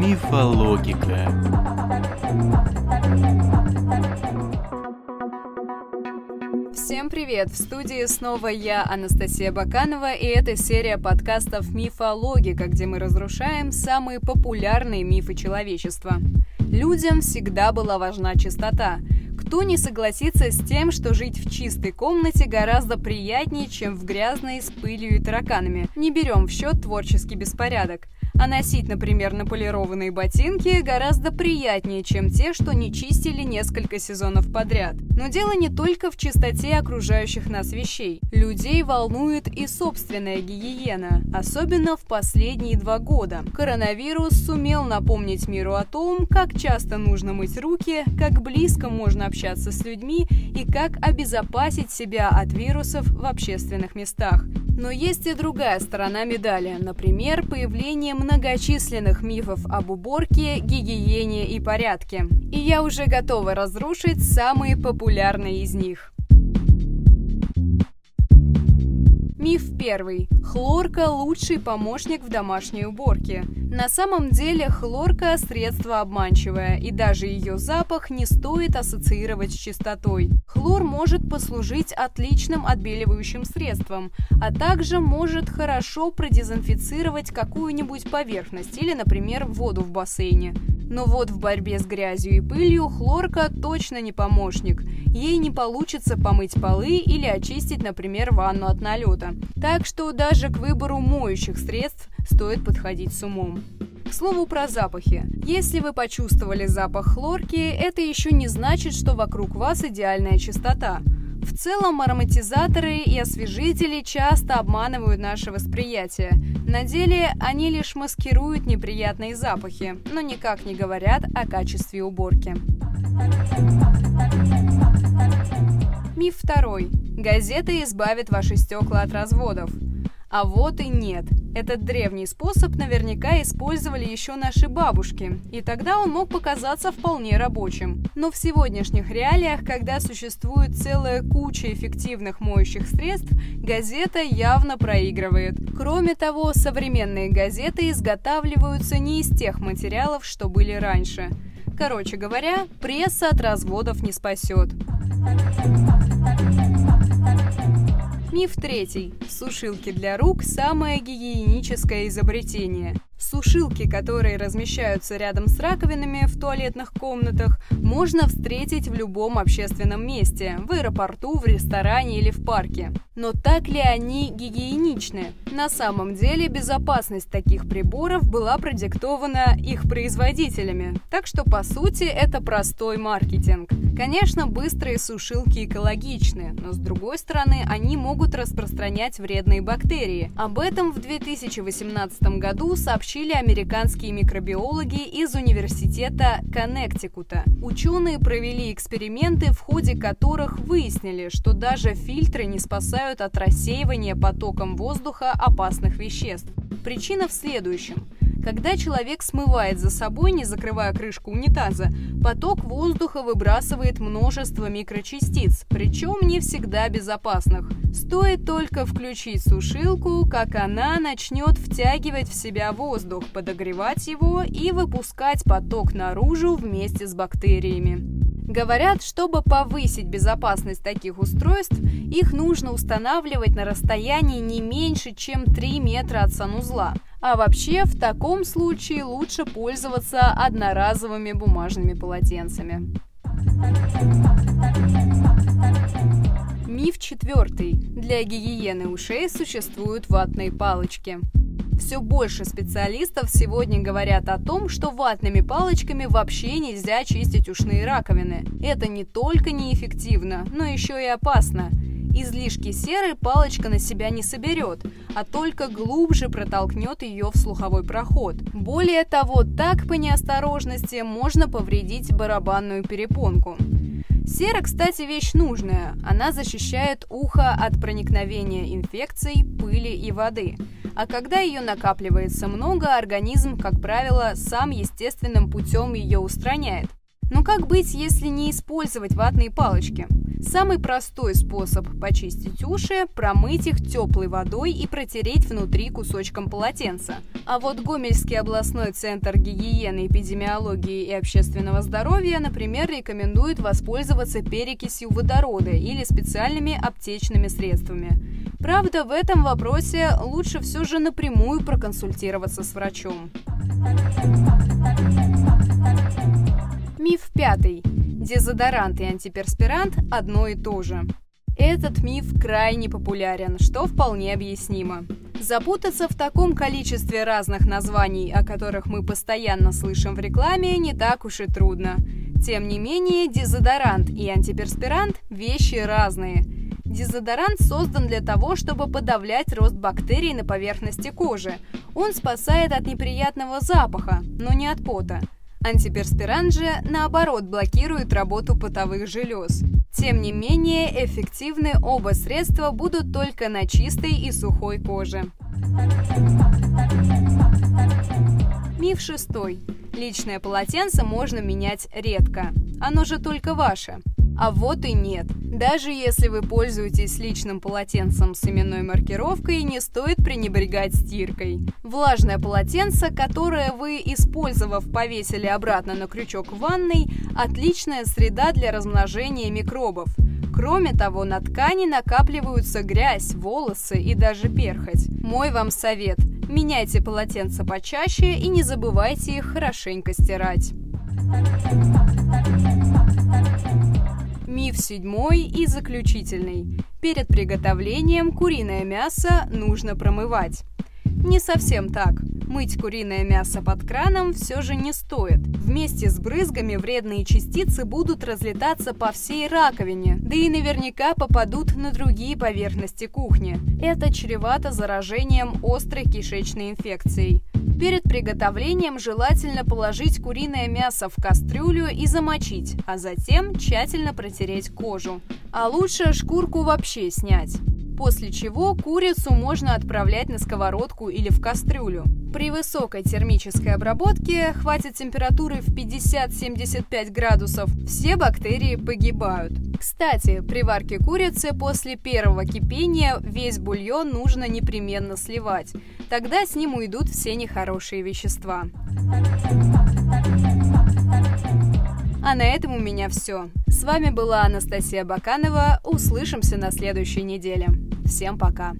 Мифологика. Всем привет! В студии снова я, Анастасия Баканова, и это серия подкастов «Мифологика», где мы разрушаем самые популярные мифы человечества. Людям всегда была важна чистота. Кто не согласится с тем, что жить в чистой комнате гораздо приятнее, чем в грязной с пылью и тараканами? Не берем в счет творческий беспорядок. А носить, например, наполированные ботинки гораздо приятнее, чем те, что не чистили несколько сезонов подряд. Но дело не только в чистоте окружающих нас вещей. Людей волнует и собственная гигиена, особенно в последние два года. Коронавирус сумел напомнить миру о том, как часто нужно мыть руки, как близко можно общаться с людьми и как обезопасить себя от вирусов в общественных местах. Но есть и другая сторона медали, например, появление многочисленных мифов об уборке, гигиене и порядке. И я уже готова разрушить самые популярные из них. Миф первый. Хлорка – лучший помощник в домашней уборке. На самом деле хлорка – средство обманчивое, и даже ее запах не стоит ассоциировать с чистотой. Хлор может послужить отличным отбеливающим средством, а также может хорошо продезинфицировать какую-нибудь поверхность или, например, воду в бассейне. Но вот в борьбе с грязью и пылью хлорка точно не помощник. Ей не получится помыть полы или очистить, например, ванну от налета. Так что даже к выбору моющих средств стоит подходить с умом. К слову про запахи. Если вы почувствовали запах хлорки, это еще не значит, что вокруг вас идеальная чистота. В целом ароматизаторы и освежители часто обманывают наше восприятие. На деле они лишь маскируют неприятные запахи, но никак не говорят о качестве уборки. Миф второй. Газеты избавят ваши стекла от разводов. А вот и нет. Этот древний способ наверняка использовали еще наши бабушки, и тогда он мог показаться вполне рабочим. Но в сегодняшних реалиях, когда существует целая куча эффективных моющих средств, газета явно проигрывает. Кроме того, современные газеты изготавливаются не из тех материалов, что были раньше. Короче говоря, пресса от разводов не спасет. Миф третий. Сушилки для рук – самое гигиеническое изобретение. Сушилки, которые размещаются рядом с раковинами в туалетных комнатах, можно встретить в любом общественном месте – в аэропорту, в ресторане или в парке. Но так ли они гигиеничны? На самом деле безопасность таких приборов была продиктована их производителями, так что по сути это простой маркетинг. Конечно, быстрые сушилки экологичны, но с другой стороны они могут распространять вредные бактерии. Об этом в 2018 году сообщили американские микробиологи из университета Коннектикута. Ученые провели эксперименты, в ходе которых выяснили, что даже фильтры не спасают от рассеивания потоком воздуха опасных веществ. Причина в следующем. Когда человек смывает за собой, не закрывая крышку унитаза, поток воздуха выбрасывает множество микрочастиц, причем не всегда безопасных. Стоит только включить сушилку, как она начнет втягивать в себя воздух, подогревать его и выпускать поток наружу вместе с бактериями. Говорят, чтобы повысить безопасность таких устройств, их нужно устанавливать на расстоянии не меньше, чем 3 метра от санузла. А вообще, в таком случае лучше пользоваться одноразовыми бумажными полотенцами. Миф четвертый. Для гигиены ушей существуют ватные палочки. Все больше специалистов сегодня говорят о том, что ватными палочками вообще нельзя чистить ушные раковины. Это не только неэффективно, но еще и опасно. Излишки серы палочка на себя не соберет, а только глубже протолкнет ее в слуховой проход. Более того, так по неосторожности можно повредить барабанную перепонку. Сера, кстати, вещь нужная. Она защищает ухо от проникновения инфекций, пыли и воды. А когда ее накапливается много, организм, как правило, сам естественным путем ее устраняет. Но как быть, если не использовать ватные палочки? Самый простой способ почистить уши – промыть их теплой водой и протереть внутри кусочком полотенца. А вот Гомельский областной центр гигиены, эпидемиологии и общественного здоровья, например, рекомендует воспользоваться перекисью водорода или специальными аптечными средствами. Правда, в этом вопросе лучше все же напрямую проконсультироваться с врачом. Миф пятый. Дезодорант и антиперспирант – одно и то же. Этот миф крайне популярен, что вполне объяснимо. Запутаться в таком количестве разных названий, о которых мы постоянно слышим в рекламе, не так уж и трудно. Тем не менее, дезодорант и антиперспирант – вещи разные. Дезодорант создан для того, чтобы подавлять рост бактерий на поверхности кожи. Он спасает от неприятного запаха, но не от пота. Антиперспирант же, наоборот, блокирует работу потовых желез. Тем не менее, эффективны оба средства будут только на чистой и сухой коже. Миф шестой. Личное полотенце можно менять редко. Оно же только ваше. А вот и нет. Даже если вы пользуетесь личным полотенцем с именной маркировкой, не стоит пренебрегать стиркой. Влажное полотенце, которое вы, использовав, повесили обратно на крючок ванной, отличная среда для размножения микробов. Кроме того, на ткани накапливаются грязь, волосы и даже перхоть. Мой вам совет – меняйте полотенца почаще и не забывайте их хорошенько стирать. Миф седьмой и заключительный. Перед приготовлением куриное мясо нужно промывать. Не совсем так. Мыть куриное мясо под краном все же не стоит. Вместе с брызгами вредные частицы будут разлетаться по всей раковине, да и наверняка попадут на другие поверхности кухни. Это чревато заражением острой кишечной инфекцией. Перед приготовлением желательно положить куриное мясо в кастрюлю и замочить, а затем тщательно протереть кожу. А лучше шкурку вообще снять после чего курицу можно отправлять на сковородку или в кастрюлю. При высокой термической обработке хватит температуры в 50-75 градусов, все бактерии погибают. Кстати, при варке курицы после первого кипения весь бульон нужно непременно сливать. Тогда с ним уйдут все нехорошие вещества. А на этом у меня все. С вами была Анастасия Баканова. Услышимся на следующей неделе. Всем пока!